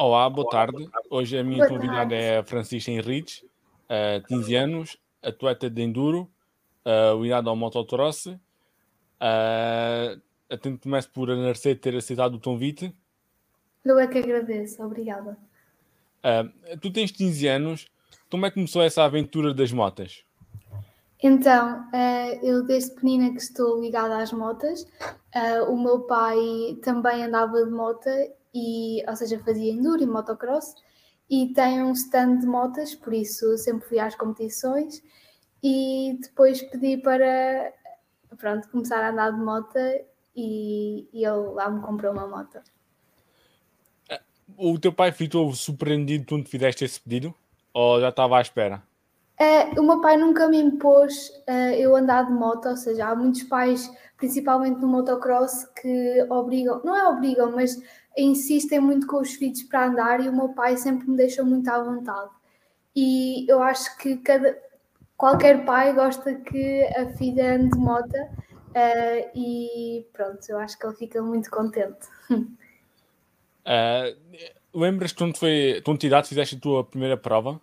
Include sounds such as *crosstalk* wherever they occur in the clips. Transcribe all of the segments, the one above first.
Olá, boa tarde. Hoje a minha boa convidada tarde. é a Francisca Henriques, uh, 15 anos, atleta de enduro, uh, ligada ao motocross. Uh, atento começo por agradecer ter aceitado o convite. Eu é que agradeço, obrigada. Uh, tu tens 15 anos, como é que começou essa aventura das motas? Então, uh, eu desde pequenina que estou ligada às motas. Uh, o meu pai também andava de moto, e, ou seja, fazia enduro e motocross. E tem um stand de motas, por isso sempre fui às competições. E depois pedi para pronto, começar a andar de moto e, e ele lá me comprou uma moto. O teu pai ficou surpreendido quando fizeste esse pedido? Ou já estava à espera? Uh, o meu pai nunca me impôs uh, eu andar de moto, ou seja, há muitos pais, principalmente no motocross, que obrigam, não é obrigam, mas insistem muito com os filhos para andar e o meu pai sempre me deixou muito à vontade. E eu acho que cada, qualquer pai gosta que a filha ande de moto uh, e pronto, eu acho que ele fica muito contente. *laughs* lembras quando foi, quando idade fizeste a tua primeira prova?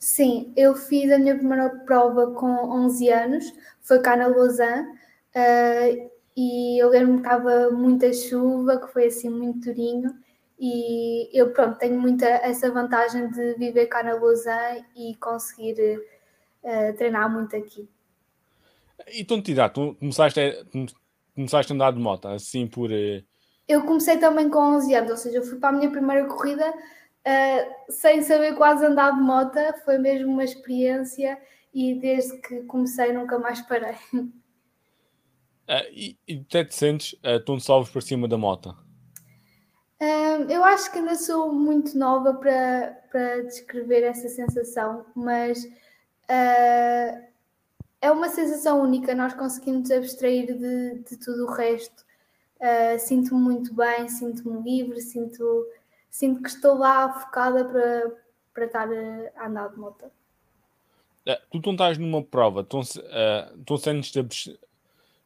Sim, eu fiz a minha primeira prova com 11 anos, foi cá na Lausanne, uh, e eu lembro-me que estava muita chuva, que foi assim muito durinho, e eu pronto, tenho muita essa vantagem de viver cá na Lausanne e conseguir uh, treinar muito aqui. E tu, tu começaste a, começaste a andar de moto, assim por... Eu comecei também com 11 anos, ou seja, eu fui para a minha primeira corrida uh, sem saber quase andar de moto, foi mesmo uma experiência e desde que comecei nunca mais parei. Uh, e, e até te sentes uh, tão salvos para cima da moto? Uh, eu acho que ainda sou muito nova para, para descrever essa sensação, mas uh, é uma sensação única. Nós conseguimos abstrair de, de tudo o resto. Sinto-me muito bem, sinto-me livre, sinto sinto que estou lá focada para, para estar a andar de moto. Uh, tu não estás numa prova, tu, uh, tu sentes-te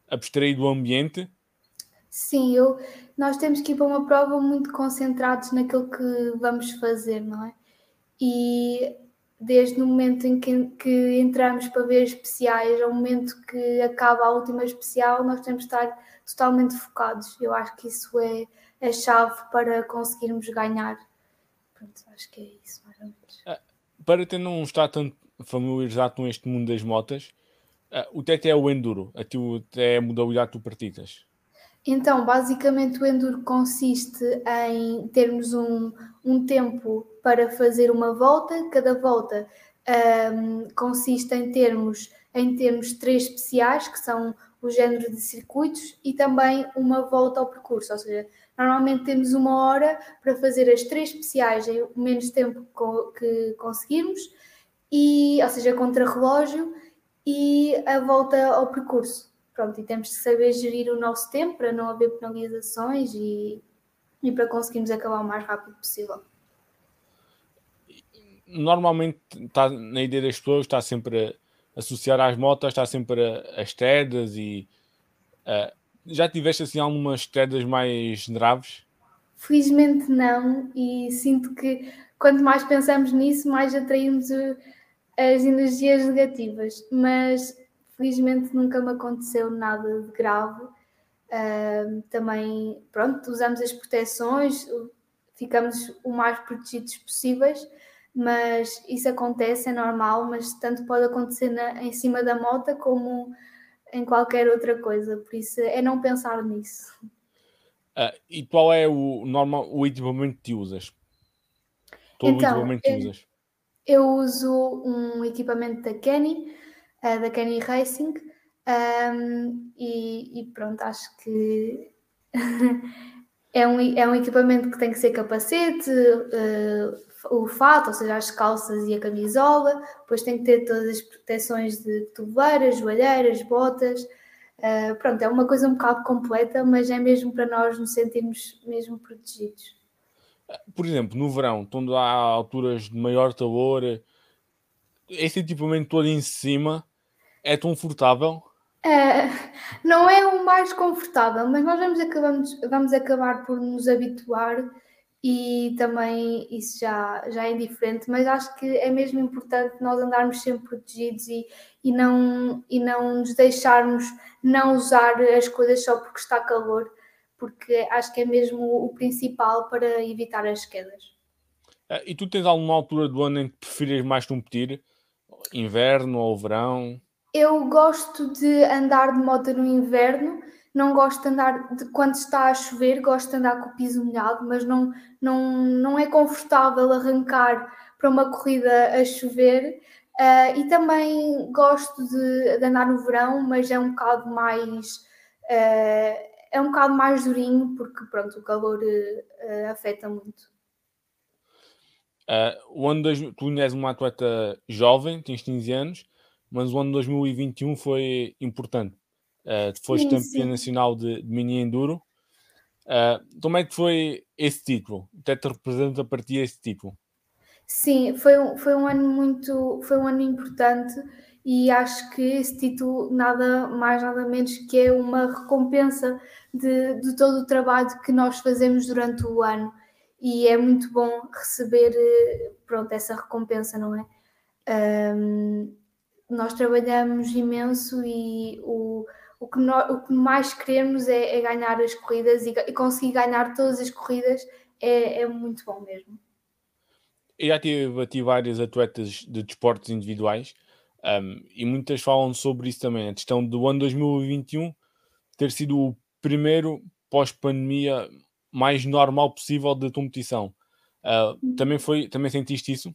abstrair do ambiente? Sim, eu, nós temos que ir para uma prova muito concentrados naquilo que vamos fazer, não é? E desde o momento em que, que entramos para ver especiais ao momento que acaba a última especial, nós temos de estar totalmente focados. Eu acho que isso é a chave para conseguirmos ganhar. Pronto, acho que é isso, mais ou menos. Ah, para ter não estar tanto familiarizado com este mundo das motas, uh, o TT é o Enduro, a tu é a modalidade que tu praticas. Então, basicamente o Enduro consiste em termos um, um tempo para fazer uma volta, cada volta um, consiste em termos, em termos três especiais, que são o género de circuitos, e também uma volta ao percurso, ou seja, Normalmente temos uma hora para fazer as três especiais em o menos tempo que conseguirmos, e, ou seja, contra relógio e a volta ao percurso. Pronto, e temos que saber gerir o nosso tempo para não haver penalizações e, e para conseguirmos acabar o mais rápido possível. Normalmente está na ideia das pessoas, está sempre a associar às motas, está sempre as tedas e já tiveste assim algumas quedas mais graves? Felizmente não, e sinto que quanto mais pensamos nisso, mais atraímos as energias negativas. Mas felizmente nunca me aconteceu nada de grave. Uh, também, pronto, usamos as proteções, ficamos o mais protegidos possíveis, mas isso acontece, é normal, mas tanto pode acontecer na, em cima da moto como em qualquer outra coisa, por isso é não pensar nisso. Uh, e qual é o normal o equipamento que usas? Todo então, o equipamento que usas? Eu uso um equipamento da Kenny, uh, da Kenny Racing, um, e, e, pronto, acho que *laughs* é, um, é um equipamento que tem que ser capacete, uh, o fato, ou seja, as calças e a camisola, depois tem que ter todas as proteções de tovelheiras, joelheiras, botas. Uh, pronto, é uma coisa um bocado completa, mas é mesmo para nós nos sentirmos mesmo protegidos. Por exemplo, no verão, quando há alturas de maior calor, esse equipamento todo em cima é confortável? Uh, não é o mais confortável, mas nós vamos, acabamos, vamos acabar por nos habituar e também isso já, já é diferente, mas acho que é mesmo importante nós andarmos sempre protegidos e, e, não, e não nos deixarmos não usar as coisas só porque está calor, porque acho que é mesmo o principal para evitar as quedas. Ah, e tu tens alguma altura do ano em que preferes mais competir? Inverno ou verão? Eu gosto de andar de moto no inverno, não gosto de andar de, quando está a chover, gosto de andar com o piso molhado, mas não, não, não é confortável arrancar para uma corrida a chover. Uh, e também gosto de, de, andar no verão, mas é um bocado mais uh, é um bocado mais durinho porque pronto, o calor uh, afeta muito. o ano dois, tu és uma atleta jovem, tens 15 anos, mas o ano 2021 foi importante Uh, foste campeã nacional de, de, mini enduro. Uh, como é que foi esse título? Até te representa para ti esse título? Sim, foi um, foi um ano muito, foi um ano importante e acho que esse título nada mais nada menos que é uma recompensa de, de todo o trabalho que nós fazemos durante o ano e é muito bom receber pronto essa recompensa, não é? Um, nós trabalhamos imenso e o o que, nós, o que mais queremos é, é ganhar as corridas e, e, conseguir ganhar todas as corridas é, é muito bom mesmo. Eu já tive aqui várias atletas de desportos individuais um, e muitas falam sobre isso também. A questão do ano 2021 ter sido o primeiro pós-pandemia mais normal possível de competição. Uh, também foi, também sentiste isso?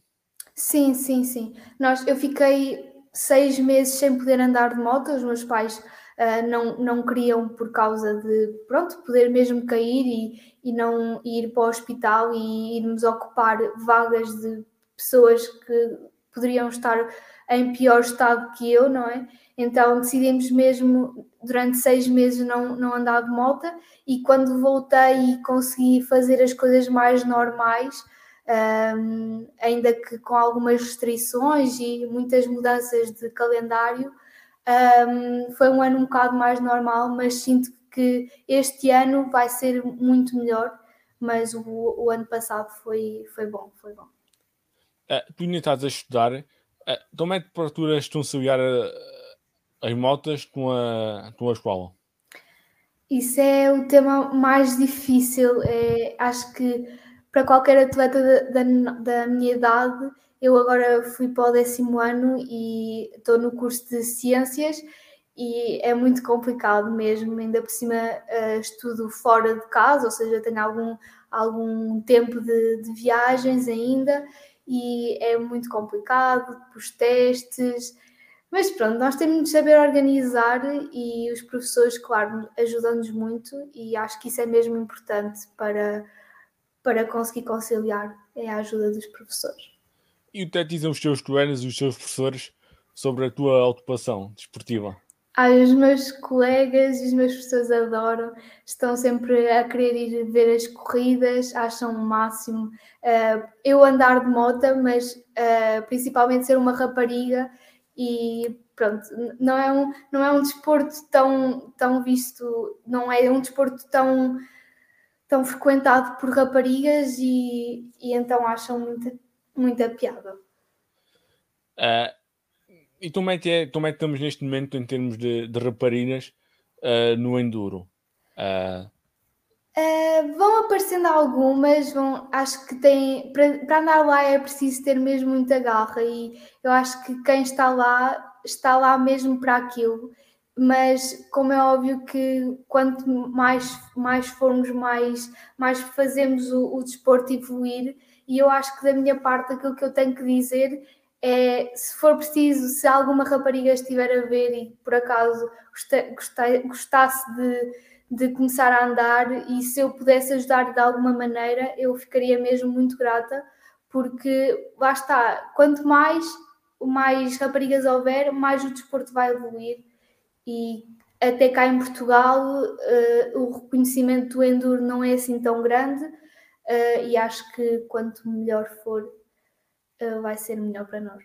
Sim, sim, sim. Nós, eu fiquei seis meses sem poder andar de moto. Os meus pais uh, não, não queriam por causa de, pronto, poder mesmo cair e, e não ir para o hospital e irmos ocupar vagas de pessoas que poderiam estar em pior estado que eu, não é? Então decidimos mesmo durante seis meses não, não andar de moto e quando voltei e consegui fazer as coisas mais normais, um, ainda que com algumas restrições e muitas mudanças de calendário, um, foi um ano um bocado mais normal, mas sinto que este ano vai ser muito melhor. Mas o, o ano passado foi, foi bom, foi bom. Uh, tu ainda estás a estudar. Uh, como é que procuras conciliar uh, as motas com a tua escola? Isso é o tema mais difícil. É, acho que para qualquer atleta da, da, da minha idade eu agora fui para o décimo ano e estou no curso de Ciências e é muito complicado mesmo, ainda por cima uh, estudo fora de casa, ou seja, tenho algum, algum tempo de, de viagens ainda e é muito complicado, os testes, mas pronto, nós temos de saber organizar e os professores, claro, ajudam-nos muito e acho que isso é mesmo importante para, para conseguir conciliar, é a ajuda dos professores. E o que é dizem os teus colegas e os teus professores sobre a tua ocupação desportiva? Ah, os meus colegas e os meus professores adoram, estão sempre a querer ir ver as corridas, acham o máximo. Uh, eu andar de moto, mas uh, principalmente ser uma rapariga e pronto, não é um, não é um desporto tão, tão visto, não é um desporto tão, tão frequentado por raparigas e, e então acham muita muita piada. Uh, e como é, que é, como é que estamos neste momento em termos de, de raparigas uh, no Enduro? Uh... vão aparecendo algumas, vão, acho que tem para, para andar lá é preciso ter mesmo muita garra e eu acho que quem está lá está lá mesmo para aquilo mas como é óbvio que quanto mais, mais formos, mais, mais fazemos o, o desporto evoluir, e eu acho que da minha parte aquilo que eu tenho que dizer é, se for preciso, se alguma rapariga estiver a ver e por acaso gostasse de, de começar a andar e se eu pudesse ajudar de alguma maneira, eu ficaria mesmo muito grata, porque lá está, quanto mais, mais raparigas houver, mais o desporto vai evoluir e até cá em Portugal uh, o reconhecimento do enduro não é assim tão grande, uh, e acho que quanto melhor for, uh, vai ser melhor para nós.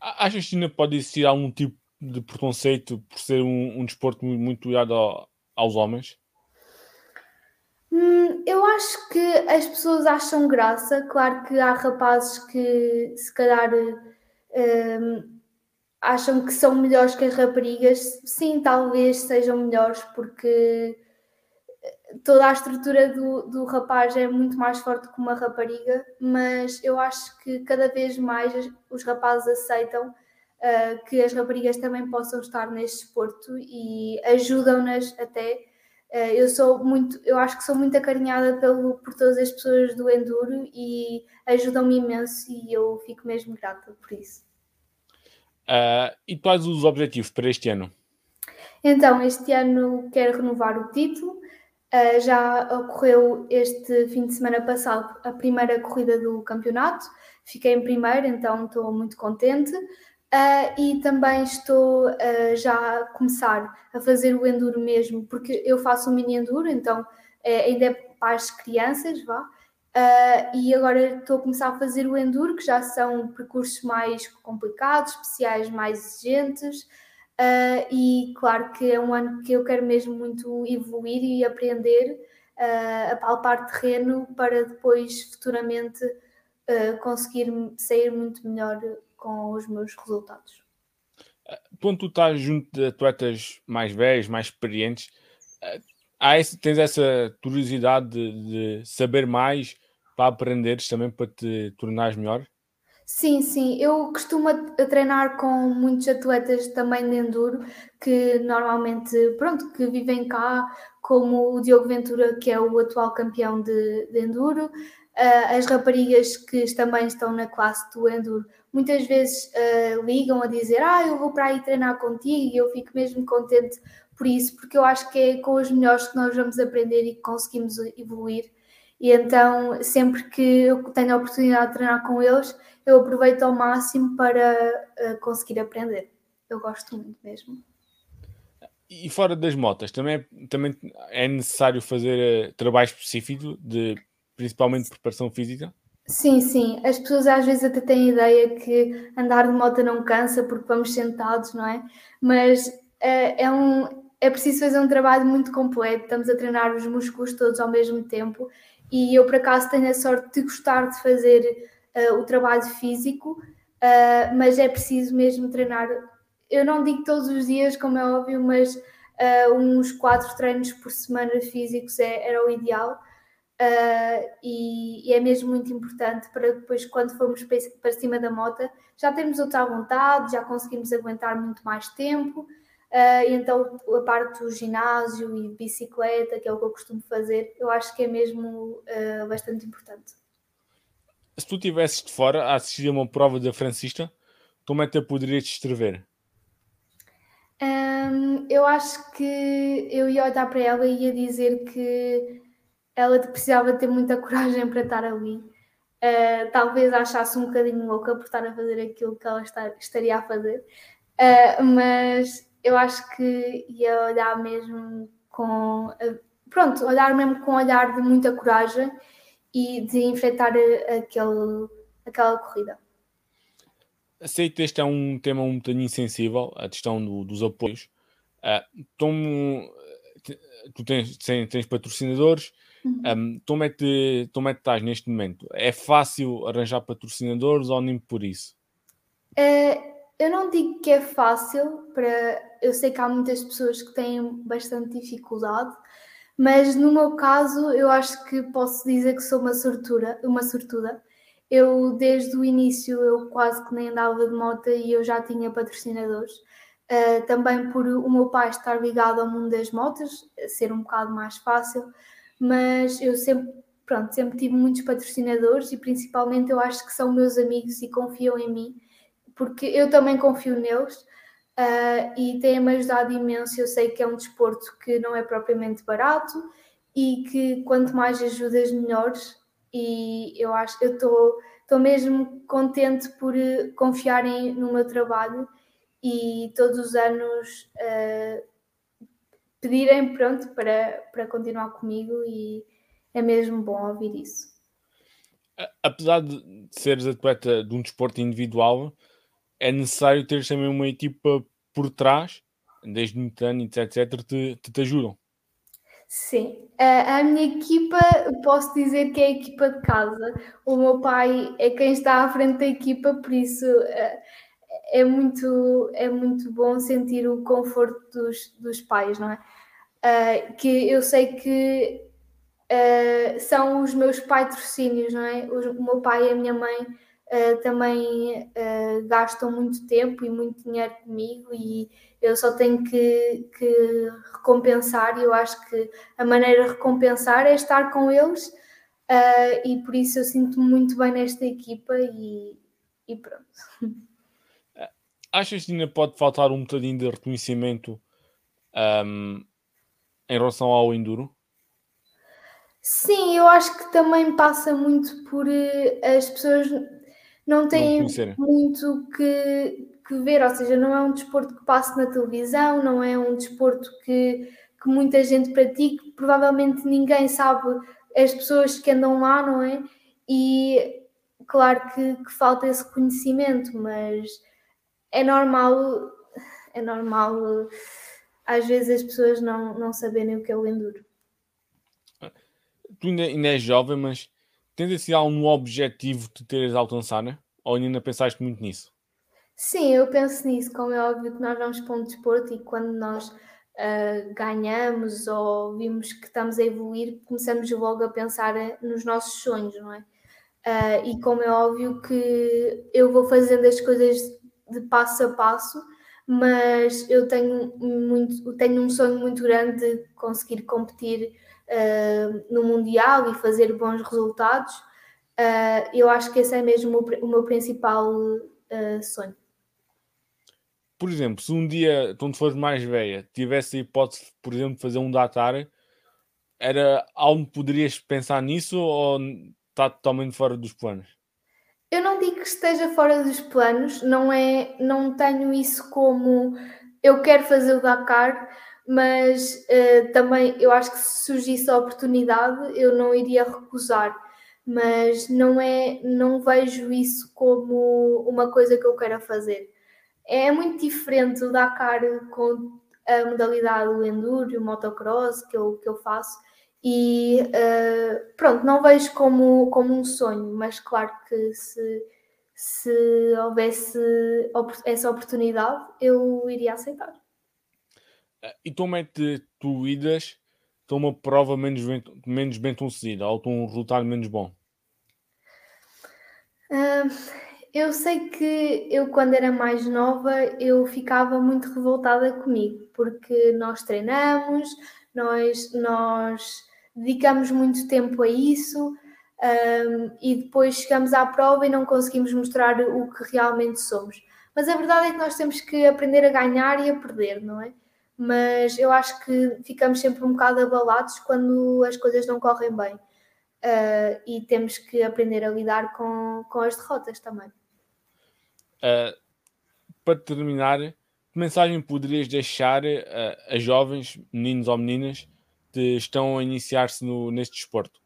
Achas que ainda pode existir algum tipo de preconceito por ser um, um desporto muito ligado ao, aos homens? Hum, eu acho que as pessoas acham graça. Claro que há rapazes que se calhar acham que são melhores que as raparigas. Sim, talvez sejam melhores, porque toda a estrutura do, do rapaz é muito mais forte que uma rapariga, mas eu acho que cada vez mais os rapazes aceitam uh, que as raparigas também possam estar neste desporto e ajudam-nas até. Uh, eu sou muito, eu acho que sou muito acarinhada pelo, por todas as pessoas do Enduro e ajudam-me imenso e eu fico mesmo grata por isso. Uh, e quais os objetivos para este ano? Então, este ano quero renovar o título, Uh, já ocorreu este fim de semana passado a primeira corrida do campeonato, fiquei em primeiro, então estou muito contente. Uh, e também estou uh, já a começar a fazer o enduro mesmo, porque eu faço um mini enduro, então é, ainda é para as crianças, vá. Uh, e agora estou a começar a fazer o enduro, que já são percursos mais complicados, especiais mais exigentes, Uh, e claro que é um ano que eu quero mesmo muito evoluir e aprender uh, a palpar terreno para depois futuramente conseguir sair muito melhor com os meus resultados. Quando tu estás junto de atletas mais velhos, mais experientes, há esse, tens essa curiosidade de, de saber mais para aprenderes também para te tornares melhor? Sim, sim. Eu costumo treinar com muitos atletas também de enduro que normalmente, pronto, que vivem cá, como o Diogo Ventura, que é o atual campeão de, de enduro, uh, as raparigas que também estão na classe do enduro, muitas vezes uh, ligam a dizer, ah, eu vou para aí treinar contigo e eu fico mesmo contente por isso, porque eu acho que é com os melhores que nós vamos aprender e que conseguimos evoluir. E então, sempre que eu tenho a oportunidade de treinar com eles, eu aproveito ao máximo para uh, conseguir aprender. Eu gosto muito mesmo. E fora das motas, também, também é necessário fazer uh, trabalho específico, de, principalmente de preparação física? Sim, sim. As pessoas às vezes até têm a ideia que andar de moto não cansa porque vamos sentados, não é? Mas uh, é, um, é preciso fazer um trabalho muito completo. Estamos a treinar os músculos todos ao mesmo tempo e eu, por acaso, tenho a sorte de gostar de fazer uh, o trabalho físico, uh, mas é preciso mesmo treinar. Eu não digo todos os dias, como é óbvio, mas uh, uns quatro treinos por semana físicos é, era o ideal. E, e, é mesmo muito importante para depois, quando formos para cima da moto, já termos outra vontade, já conseguimos aguentar muito mais tempo. Uh, então, a parte do ginásio e bicicleta, que é o que eu costumo fazer, eu acho que é mesmo uh, bastante importante se tu estivesses de fora a assistir a uma prova da Francista, como é que tu poderias descrever? Um, eu acho que eu ia olhar para ela e ia dizer que ela precisava ter muita *laughs* coragem para estar ali. Uh, talvez achasse um bocadinho louca por estar a fazer aquilo que ela está, estaria a fazer, uh, mas eu acho que ia olhar mesmo com. Uh, pronto, olhar mesmo com um olhar de muita coragem e de enfrentar aquele, aquela corrida. Sei que este é um tema um bocadinho sensível, a questão do, dos apoios. Uh, tomo, tu tens, tens, patrocinadores, uhum. um, como, é que, como é que estás neste momento? É fácil arranjar patrocinadores ou nem por isso? Uh, eu não digo que é fácil, para... eu sei que há muitas pessoas que têm bastante dificuldade, mas no meu caso, eu acho que posso dizer que sou uma sortuda, uma sortuda. Eu, desde o início, eu quase que nem andava de moto e eu já tinha patrocinadores. Uh, também por o meu pai estar ligado ao mundo das motos, ser um bocado mais fácil, mas eu sempre, pronto, sempre tive muitos patrocinadores e principalmente eu acho que são meus amigos e confiam em mim, porque eu também confio neles uh, e tem-me ajudado imenso. Eu sei que é um desporto que não é propriamente barato e que quanto mais ajudas, melhores. E eu acho, eu estou mesmo contente por eh, confiarem no meu trabalho e todos os anos uh, pedirem pronto para, para continuar comigo e é mesmo bom ouvir isso. Apesar de seres atleta de um desporto individual, é necessário ter também uma equipa por trás, desde Nintendo, etc., te, te, te ajudam. Sim, a, a minha equipa, posso dizer que é a equipa de casa. O meu pai é quem está à frente da equipa, por isso é, é muito, é muito bom sentir o conforto dos, dos pais, não é? Uh, que eu sei que uh, são os meus patrocínios, não é? O, o meu pai e a minha mãe uh, também gastam muito tempo e muito dinheiro comigo e eu só tenho que, que recompensar e eu acho que a maneira de recompensar é estar com eles uh, e por isso eu sinto-me muito bem nesta equipa e, e pronto. Achas que ainda pode faltar um bocadinho de reconhecimento um, em relação ao Enduro? Sim, eu acho que também passa muito por uh, as pessoas não têm não muito que, que ver, ou seja, não é um desporto que passe na televisão, não é um desporto que, que muita gente pratique, provavelmente ninguém sabe as pessoas que andam lá, não é? E claro que, que falta esse conhecimento, mas é normal, é normal às vezes as pessoas não, não saberem o que é o enduro. Tu ainda, ainda és jovem, mas tens assim algum objetivo de teres alcançar, né? Ou ainda pensaste muito nisso? Sim, eu penso nisso. Como é óbvio que nós vamos para um desporto e quando nós uh, ganhamos ou vimos que estamos a evoluir, começamos logo a pensar eh, nos nossos sonhos, não é? Uh, e como é óbvio que eu vou fazendo as coisas de passo a passo, mas eu tenho, muito, tenho um sonho muito grande de conseguir competir uh, no Mundial e fazer bons resultados. Uh, eu acho que esse é mesmo o, o meu principal uh, sonho por exemplo, se um dia, quando fores mais velha, tivesse a hipótese, por exemplo, de fazer um Dakar, era algo que poderias pensar nisso ou está totalmente fora dos planos? Eu não digo que esteja fora dos planos, não é, não tenho isso como eu quero fazer o Dakar, mas uh, também eu acho que se surgisse a oportunidade eu não iria recusar, mas não é, não vejo isso como uma coisa que eu quero fazer é muito diferente o Dakar com a modalidade do enduro, o motocross que eu, que eu faço e uh, pronto, não vejo como, como um sonho, mas claro que se, se houvesse essa oportunidade eu iria aceitar. E como é que tu idas a uma prova menos bem, menos bem concedida ou um resultado menos bom? Uh, eu sei que eu, quando era mais nova, eu ficava muito revoltada comigo, porque nós treinamos, nós, nós dedicamos muito tempo a isso e depois chegamos à prova e não conseguimos mostrar o que realmente somos. Mas a verdade é que nós temos que aprender a ganhar e a perder, não é? Mas eu acho que ficamos sempre um bocado abalados quando as coisas não correm bem. Uh, e temos que aprender a lidar com, com as derrotas também. Uh, para terminar, que mensagem poderias deixar uh, a jovens, meninos ou meninas, que estão a iniciar-se neste desporto?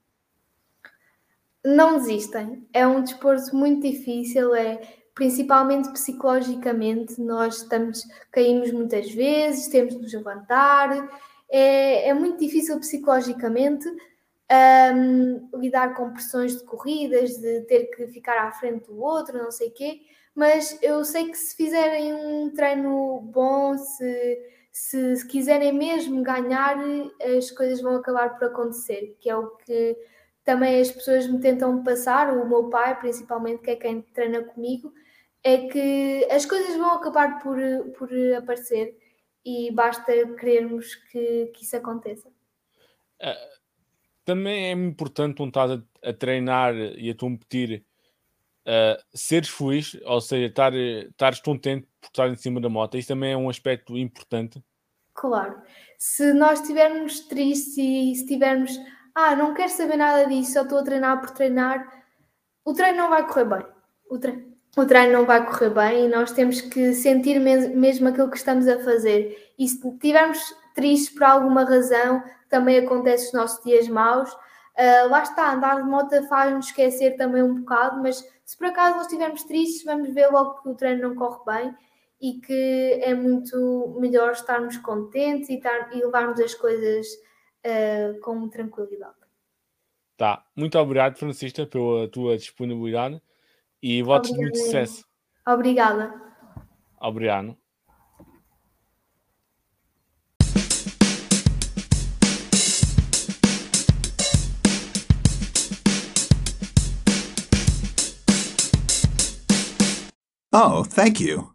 Não desistem. É um desporto muito difícil, é principalmente psicologicamente. Nós estamos, caímos muitas vezes, temos de nos levantar. É, é muito difícil psicologicamente um, lidar com pressões de corridas, de ter que ficar à frente do outro, não sei o quê mas eu sei que se fizerem um treino bom, se, se, se, quiserem mesmo ganhar, as coisas vão acabar por acontecer, que é o que também as pessoas me tentam passar, o meu pai, principalmente, que é quem treina comigo, é que as coisas vão acabar por, por aparecer e basta querermos que, que isso aconteça. Uh, também é importante um estás a, a treinar e a competir uh, seres feliz, ou seja, estar, estares contente por estar em cima da moto, isso também é um aspecto importante. Claro. Se nós estivermos tristes e se tivermos, ah, não quero saber nada disso, só estou a treinar por treinar, o treino não vai correr bem. O treino, o treino não vai correr bem e nós temos que sentir mesmo aquilo que estamos a fazer. E se estivermos tristes por alguma razão, também acontece nos nossos dias maus, uh, lá está, andar de moto faz-nos esquecer também um bocado, mas se por acaso nós estivermos tristes, vamos ver logo que o treino não corre bem e que é muito melhor estarmos contentes e, tar, e levarmos as coisas uh, com tranquilidade. Tá, muito obrigado, Francisca, pela tua disponibilidade e votos de muito sucesso. Obrigada. Obrigado. Oh, thank you.